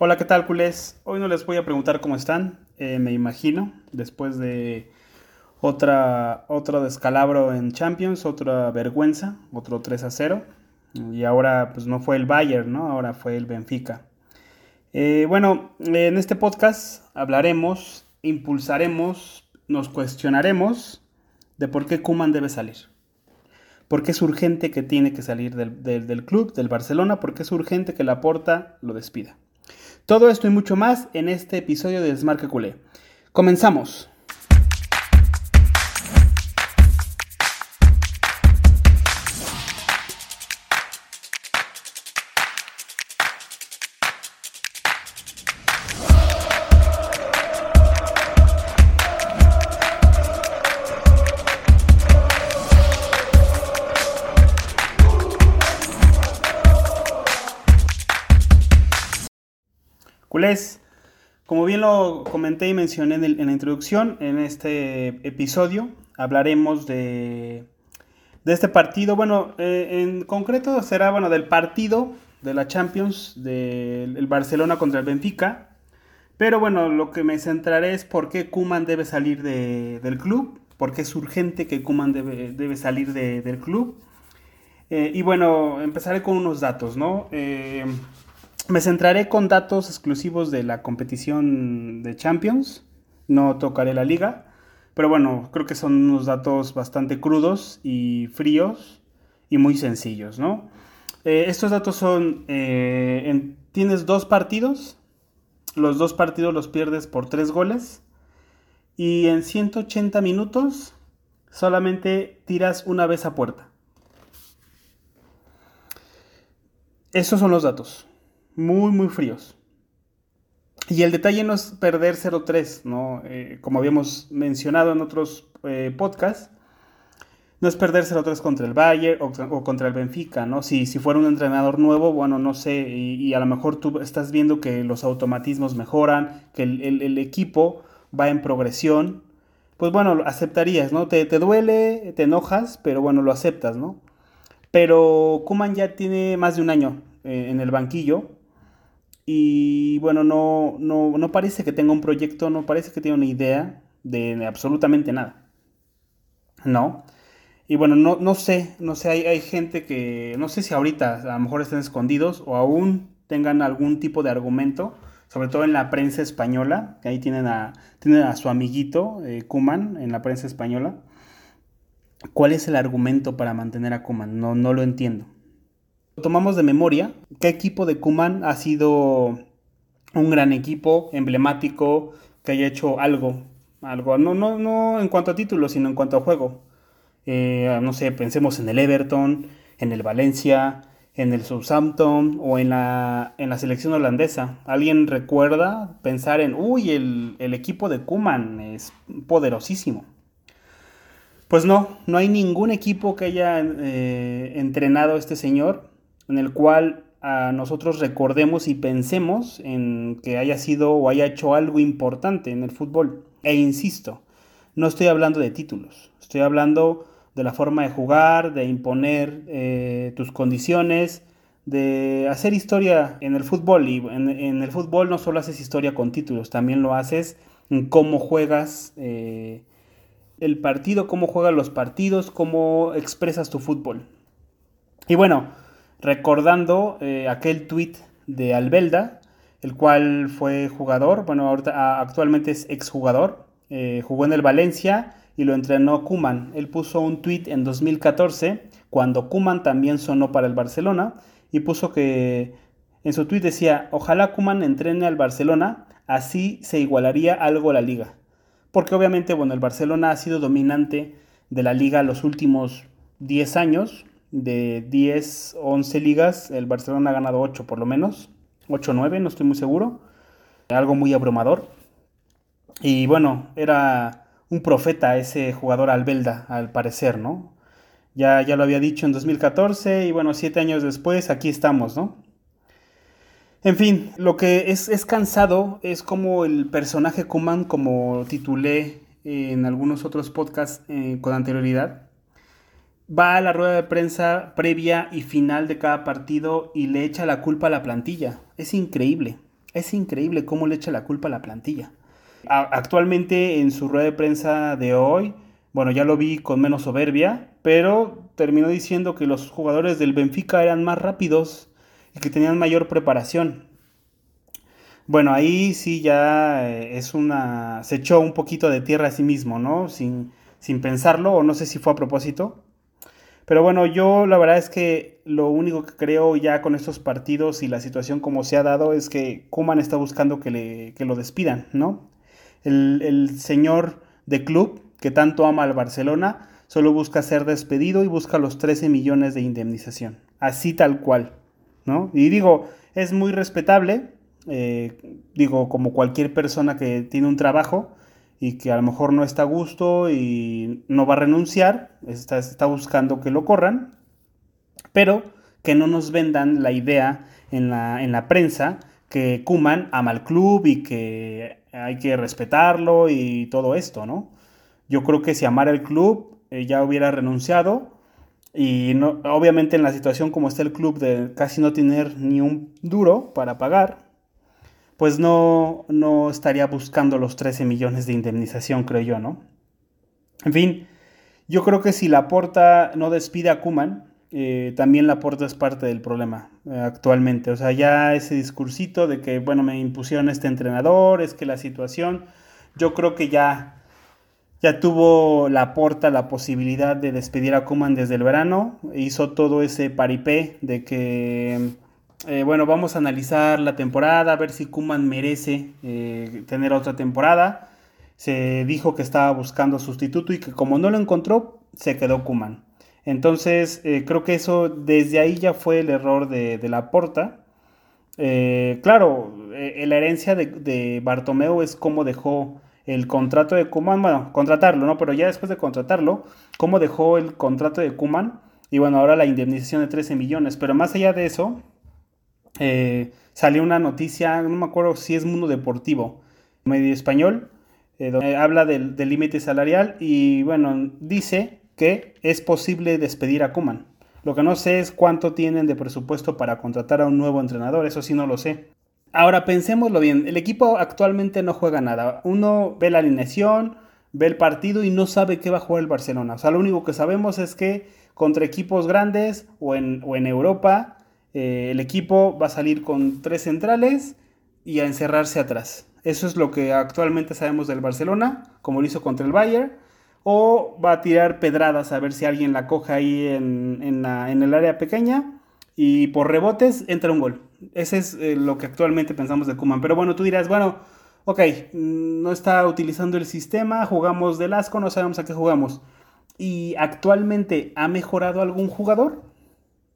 Hola, ¿qué tal, culés? Hoy no les voy a preguntar cómo están, eh, me imagino, después de otra, otro descalabro en Champions, otra vergüenza, otro 3 a 0. Y ahora, pues no fue el Bayern, ¿no? Ahora fue el Benfica. Eh, bueno, en este podcast hablaremos, impulsaremos, nos cuestionaremos de por qué Kuman debe salir. ¿Por qué es urgente que tiene que salir del, del club, del Barcelona? ¿Por qué es urgente que la Porta lo despida? Todo esto y mucho más en este episodio de Desmarque Culé. Comenzamos. Lo comenté y mencioné en, la introducción, en este episodio hablaremos de, este partido. Bueno, eh, en concreto será bueno, del partido de la Champions del Barcelona contra el Benfica. Pero bueno, lo que me centraré es por qué Kuman debe salir del club, por qué es urgente que Kuman debe, debe salir del club. Eh, y bueno, empezaré con unos datos, ¿no? Eh, me centraré con datos exclusivos de la competición de Champions. No tocaré la liga. Pero bueno, creo que son unos datos bastante crudos y fríos y muy sencillos, ¿no? Eh, estos datos son, eh, tienes dos partidos, los dos partidos los pierdes por tres goles y en 180 minutos solamente tiras una vez a puerta. Esos son los datos muy, muy fríos. Y el detalle no es perder 0-3, ¿no? Eh, como habíamos mencionado en otros eh, podcasts, no es perder 0-3 contra el Bayern o, contra el Benfica, ¿no? Si, si fuera un entrenador nuevo, bueno, no sé, y, a lo mejor tú estás viendo que los automatismos mejoran, que el, equipo va en progresión, pues bueno, aceptarías, ¿no? Te, te, duele, te enojas, pero bueno, lo aceptas, ¿no? Pero Kuman ya tiene más de un año eh, en el banquillo y bueno, no, no, parece que tenga un proyecto, no parece que tenga una idea de absolutamente nada. ¿No? Y bueno, no, no sé, no sé, hay, hay, gente que, no sé si ahorita a lo mejor estén escondidos o aún tengan algún tipo de argumento, sobre todo en la prensa española, que ahí tienen a, tienen a su amiguito eh, Kuman en la prensa española. ¿Cuál es el argumento para mantener a Kuman? No, no lo entiendo tomamos de memoria, ¿qué equipo de Kuman ha sido un gran equipo, emblemático, que haya hecho algo? Algo, no, no, no en cuanto a títulos, sino en cuanto a juego. Eh, no sé, pensemos en el Everton, en el Valencia, en el Southampton o en la, en la selección holandesa. ¿Alguien recuerda pensar en, uy, el, equipo de Kuman es poderosísimo? Pues no, no hay ningún equipo que haya eh, entrenado a este señor en el cual a nosotros recordemos y pensemos en que haya sido o haya hecho algo importante en el fútbol. E insisto, no estoy hablando de títulos, estoy hablando de la forma de jugar, de imponer eh, tus condiciones, de hacer historia en el fútbol. Y en, el fútbol no solo haces historia con títulos, también lo haces en cómo juegas eh, el partido, cómo juegas los partidos, cómo expresas tu fútbol. Y bueno, recordando eh, aquel tweet de Albelda, el cual fue jugador, bueno, ahorita, actualmente es exjugador, eh, jugó en el Valencia y lo entrenó Kuman. Él puso un tweet en 2014, cuando Kuman también sonó para el Barcelona, y puso que en su tweet decía, ojalá Kuman entrene al Barcelona, así se igualaría algo la liga. Porque obviamente, bueno, el Barcelona ha sido dominante de la liga los últimos 10 años, de 10 o 11 ligas, el Barcelona ha ganado 8 por lo menos, 8 o 9, no estoy muy seguro, algo muy abrumador. Y bueno, era un profeta ese jugador Albelda, al parecer, ¿no? Ya, ya lo había dicho en 2014 y bueno, 7 años después aquí estamos, ¿no? En fin, lo que es, es cansado es como el personaje Kuman, como titulé en algunos otros podcasts eh, con anterioridad, va a la rueda de prensa previa y final de cada partido y le echa la culpa a la plantilla. Es increíble. Es increíble cómo le echa la culpa a la plantilla. actualmente en su rueda de prensa de hoy, bueno, ya lo vi con menos soberbia, pero terminó diciendo que los jugadores del Benfica eran más rápidos y que tenían mayor preparación. Bueno, ahí sí ya eh, es una... se echó un poquito de tierra a sí mismo, ¿no? Sin, sin pensarlo, o no sé si fue a propósito. Pero bueno, yo la verdad es que lo único que creo ya con estos partidos y la situación como se ha dado es que Kuman está buscando que, le, que lo despidan, ¿no? El, el señor de club que tanto ama al Barcelona solo busca ser despedido y busca los 13 millones de indemnización. Así tal cual, ¿no? Y digo, es muy respetable, eh, digo, como cualquier persona que tiene un trabajo y que a lo mejor no está a gusto y no va a renunciar, está, está buscando que lo corran, pero que no nos vendan la idea en la, en la prensa que Kuman ama al club y que hay que respetarlo y todo esto, ¿no? Yo creo que si amara el club eh, ya hubiera renunciado y no, obviamente en la situación como está el club de casi no tener ni un duro para pagar, pues no, no estaría buscando los 13 millones de indemnización, creo yo, ¿no? En fin, yo creo que si la Porta no despide a Kuman, eh, también la Porta es parte del problema eh, actualmente. O sea, ya ese discursito de que, bueno, me impusieron este entrenador, es que la situación, yo creo que ya, ya tuvo la Porta la posibilidad de despedir a Kuman desde el verano, hizo todo ese paripé de que eh, bueno, vamos a analizar la temporada, a ver si Kuman merece eh, tener otra temporada. Se dijo que estaba buscando sustituto y que como no lo encontró, se quedó Kuman. Entonces, eh, creo que eso desde ahí ya fue el error de, la porta. claro, la herencia de, de, Bartomeu es cómo dejó el contrato de Kuman, bueno, contratarlo, ¿no? Pero ya después de contratarlo, cómo dejó el contrato de Kuman y bueno, ahora la indemnización de 13 millones. Pero más allá de eso, eh, salió una noticia, no me acuerdo si es Mundo Deportivo, medio español, eh, donde habla del límite salarial y bueno, dice que es posible despedir a Kuman. Lo que no sé es cuánto tienen de presupuesto para contratar a un nuevo entrenador, eso sí no lo sé. Ahora pensémoslo bien, el equipo actualmente no juega nada. Uno ve la alineación, ve el partido y no sabe qué va a jugar el Barcelona. O sea, lo único que sabemos es que contra equipos grandes o en, o en Europa eh, el equipo va a salir con tres centrales y a encerrarse atrás. Eso es lo que actualmente sabemos del Barcelona, como lo hizo contra el Bayern. O va a tirar pedradas a ver si alguien la coja ahí en, el área pequeña. Y por rebotes entra un gol. Ese es eh, lo que actualmente pensamos de Kuman. Pero bueno, tú dirás, bueno, ok, mm, no está utilizando el sistema, jugamos del asco, no sabemos a qué jugamos. ¿Y actualmente ha mejorado algún jugador?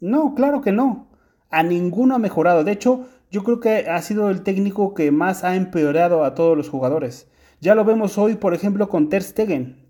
No, claro que no a ninguno ha mejorado. De hecho, yo creo que ha sido el técnico que más ha empeorado a todos los jugadores. Ya lo vemos hoy, por ejemplo, con Ter Stegen.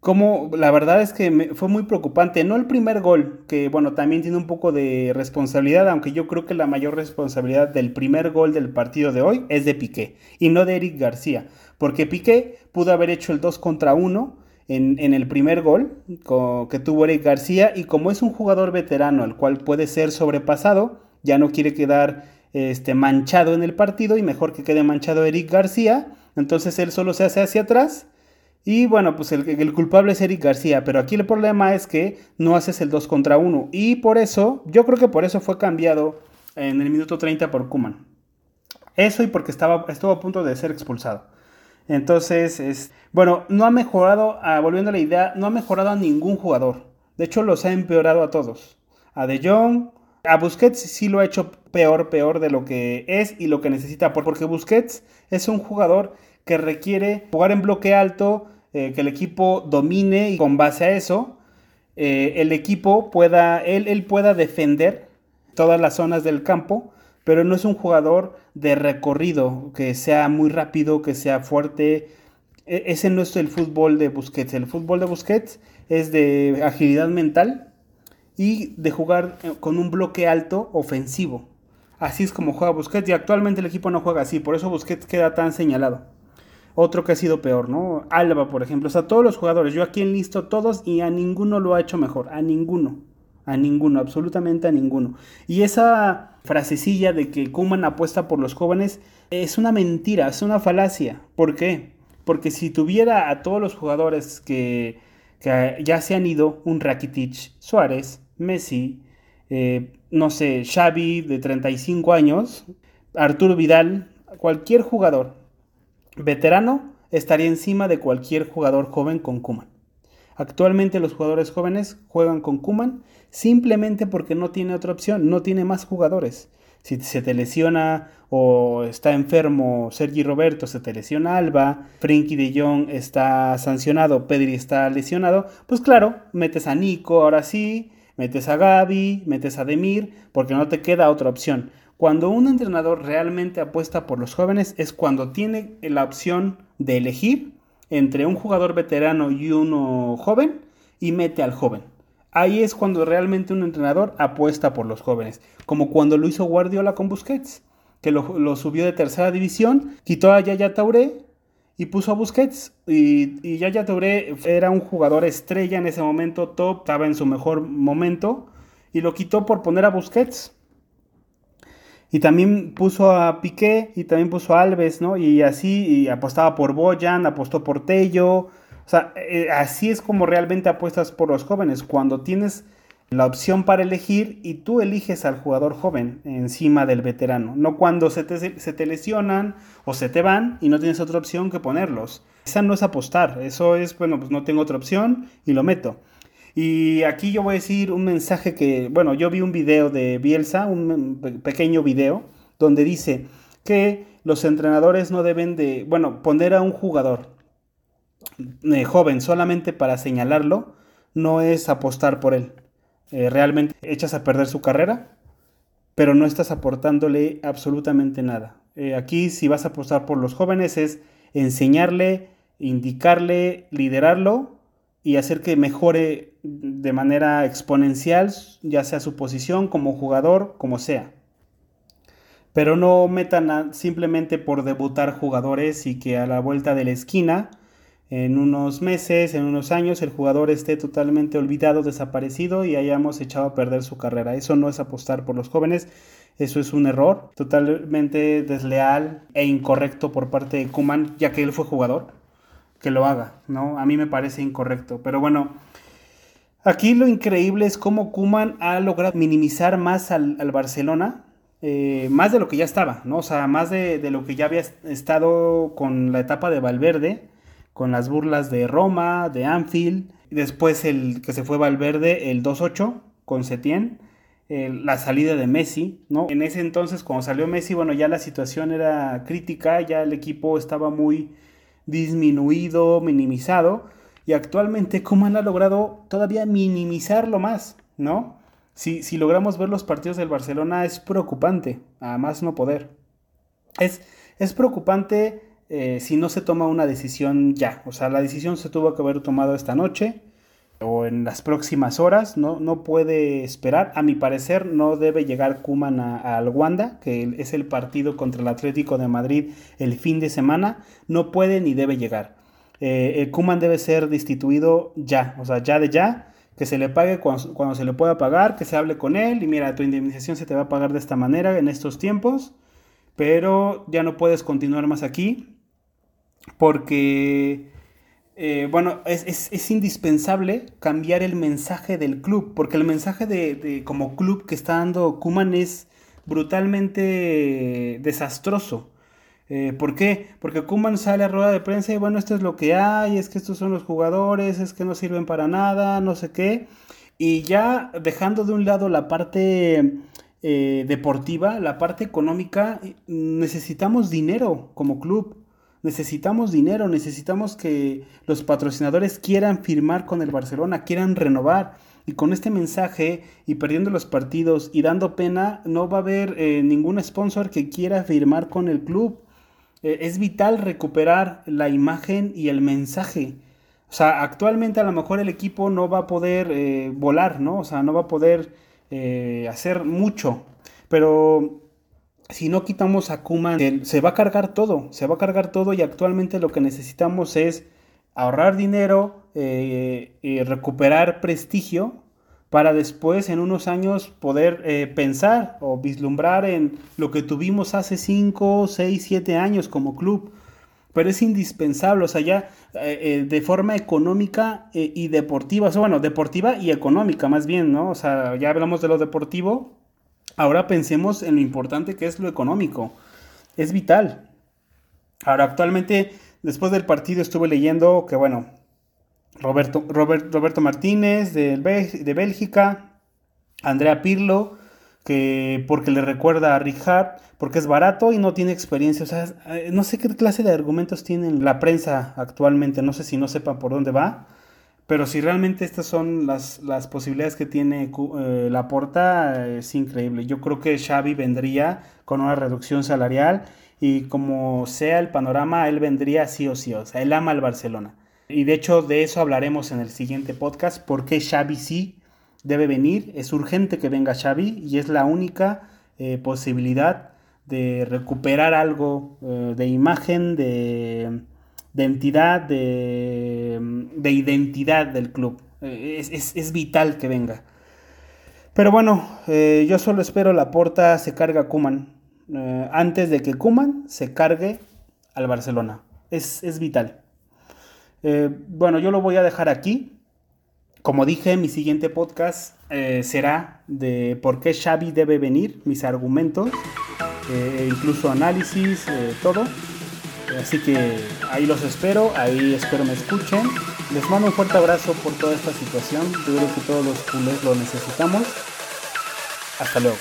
Como la verdad es que fue muy preocupante. No el primer gol, que bueno, también tiene un poco de responsabilidad, aunque yo creo que la mayor responsabilidad del primer gol del partido de hoy es de Piqué y no de Eric García. Porque Piqué pudo haber hecho el 2 contra 1 en, el primer gol que tuvo Eric García y como es un jugador veterano al cual puede ser sobrepasado, ya no quiere quedar este, manchado en el partido y mejor que quede manchado Eric García, entonces él solo se hace hacia atrás y bueno, pues el, el, culpable es Eric García, pero aquí el problema es que no haces el 2 contra 1 y por eso, yo creo que por eso fue cambiado en el minuto 30 por Kuman. Eso y porque estaba, estuvo a punto de ser expulsado. Entonces, es, bueno, no ha mejorado, ah, volviendo a la idea, no ha mejorado a ningún jugador. De hecho, los ha empeorado a todos. A De Jong, a Busquets sí lo ha hecho peor, peor de lo que es y lo que necesita. Porque Busquets es un jugador que requiere jugar en bloque alto, eh, que el equipo domine y con base a eso, eh, el equipo pueda, él pueda defender todas las zonas del campo pero no es un jugador de recorrido, que sea muy rápido, que sea fuerte. E, ese no es el fútbol de Busquets. El fútbol de Busquets es de agilidad mental y de jugar eh, con un bloque alto ofensivo. Así es como juega Busquets y actualmente el equipo no juega así, por eso Busquets queda tan señalado. Otro que ha sido peor, ¿no? Alba, por ejemplo. O sea, todos los jugadores, yo aquí enlisto todos y a ninguno lo ha hecho mejor, a ninguno. A ninguno, absolutamente a ninguno. Y esa frasecilla de que Kuman apuesta por los jóvenes es una mentira, es una falacia. ¿Por qué? Porque si tuviera a todos los jugadores que, ya se han ido, un Rakitic, Suárez, Messi, eh, no sé, Xavi de 35 años, Arturo Vidal, cualquier jugador veterano estaría encima de cualquier jugador joven con Kuman. Actualmente los jugadores jóvenes juegan con Kuman simplemente porque no tiene otra opción, no tiene más jugadores. Si se te lesiona o está enfermo Sergi Roberto, se te lesiona Alba, Frenkie de Jong está sancionado, Pedri está lesionado, pues claro, metes a Nico ahora sí, metes a Gaby, metes a Demir, porque no te queda otra opción. Cuando un entrenador realmente apuesta por los jóvenes es cuando tiene la opción de elegir entre un jugador veterano y uno joven y mete al joven. Ahí es cuando realmente un entrenador apuesta por los jóvenes, como cuando lo hizo Guardiola con Busquets, que lo, subió de tercera división, quitó a Yaya Touré y puso a Busquets. Y, Yaya Touré era un jugador estrella en ese momento, top, estaba en su mejor momento, y lo quitó por poner a Busquets. Y también puso a Piqué y también puso a Alves, ¿no? Y así y apostaba por Boyan, apostó por Tello. O sea, eh, así es como realmente apuestas por los jóvenes. Cuando tienes la opción para elegir y tú eliges al jugador joven encima del veterano. No cuando se te, se te lesionan o se te van y no tienes otra opción que ponerlos. Esa no es apostar. Eso es, bueno, pues no tengo otra opción y lo meto. Y aquí yo voy a decir un mensaje que, bueno, yo vi un video de Bielsa, un pequeño video, donde dice que los entrenadores no deben de, bueno, poner a un jugador eh, joven solamente para señalarlo, no es apostar por él. Eh, realmente echas a perder su carrera, pero no estás aportándole absolutamente nada. Eh, aquí si vas a apostar por los jóvenes es enseñarle, indicarle, liderarlo y hacer que mejore de manera exponencial, ya sea su posición como jugador, como sea. Pero no metan simplemente por debutar jugadores y que a la vuelta de la esquina, en unos meses, en unos años, el jugador esté totalmente olvidado, desaparecido y hayamos echado a perder su carrera. Eso no es apostar por los jóvenes, eso es un error totalmente desleal e incorrecto por parte de Kuman, ya que él fue jugador que lo haga, ¿no? A mí me parece incorrecto. Pero bueno, aquí lo increíble es cómo Kuman ha logrado minimizar más al, Barcelona, eh, más de lo que ya estaba, ¿no? O sea, más de, lo que ya había estado con la etapa de Valverde, con las burlas de Roma, de Anfield, después el que se fue Valverde, el 2-8 con Setién. la salida de Messi, ¿no? En ese entonces, cuando salió Messi, bueno, ya la situación era crítica, ya el equipo estaba muy, disminuido, minimizado, y actualmente Kuman ha logrado todavía minimizarlo más, ¿no? Si, si logramos ver los partidos del Barcelona es preocupante, a más no poder. Es, es preocupante eh, si no se toma una decisión ya, o sea, la decisión se tuvo que haber tomado esta noche, o en las próximas horas, no, no puede esperar. A mi parecer, no debe llegar Kuman al Wanda, que es el partido contra el Atlético de Madrid el fin de semana. No puede ni debe llegar. Eh, Kuman debe ser destituido ya, o sea, ya de ya, que se le pague cuando, se le pueda pagar, que se hable con él y mira, tu indemnización se te va a pagar de esta manera en estos tiempos, pero ya no puedes continuar más aquí porque eh, bueno, es, indispensable cambiar el mensaje del club, porque el mensaje de, como club que está dando Kuman es brutalmente desastroso. Eh, ¿Por qué? Porque Kuman sale a rueda de prensa y bueno, esto es lo que hay, es que estos son los jugadores, es que no sirven para nada, no sé qué. Y ya dejando de un lado la parte eh, deportiva, la parte económica, necesitamos dinero como club necesitamos dinero, necesitamos que los patrocinadores quieran firmar con el Barcelona, quieran renovar. Y con este mensaje y perdiendo los partidos y dando pena, no va a haber eh, ningún sponsor que quiera firmar con el club. Eh, es vital recuperar la imagen y el mensaje. O sea, actualmente a lo mejor el equipo no va a poder eh, volar, ¿no? O sea, no va a poder hacer mucho. Pero si no quitamos a Kuman, se va a cargar todo, se va a cargar todo y actualmente lo que necesitamos es ahorrar dinero, eh, recuperar prestigio, para después en unos años poder eh, pensar o vislumbrar en lo que tuvimos hace 5, 6, 7 años como club. Pero es indispensable, o sea, ya eh, eh, de forma económica y deportiva, o sea, bueno, deportiva y económica más bien, ¿no? O sea, ya hablamos de lo deportivo, ahora pensemos en lo importante que es lo económico. Es vital. Ahora, actualmente, después del partido estuve leyendo que, bueno, Roberto, Roberto Martínez de, de Bélgica, Andrea Pirlo, que porque le recuerda a Richard, porque es barato y no tiene experiencia. O sea, eh, no sé qué clase de argumentos tiene la prensa actualmente, no sé si no sepan por dónde va, pero si realmente estas son las, las posibilidades que tiene eh, la porta, es increíble. Yo creo que Xavi vendría con una reducción salarial y como sea el panorama, él vendría sí o sí. O sea, él ama al Barcelona. Y de hecho de eso hablaremos en el siguiente podcast, por qué Xavi sí debe venir. Es urgente que venga Xavi y es la única eh, posibilidad de recuperar algo eh, de imagen, de, entidad, de, identidad del club. Eh, es, vital que venga. Pero bueno, yo solo espero la porta se cargue a Kuman antes de que Kuman se cargue al Barcelona. Es, es vital. Eh, bueno, yo lo voy a dejar aquí. Como dije, mi siguiente podcast eh, será de por qué Xavi debe venir, mis argumentos, eh, incluso análisis, todo. Así que ahí los espero, ahí espero me escuchen. Les mando un fuerte abrazo por toda esta situación. Yo creo que todos los culés lo necesitamos. Hasta luego.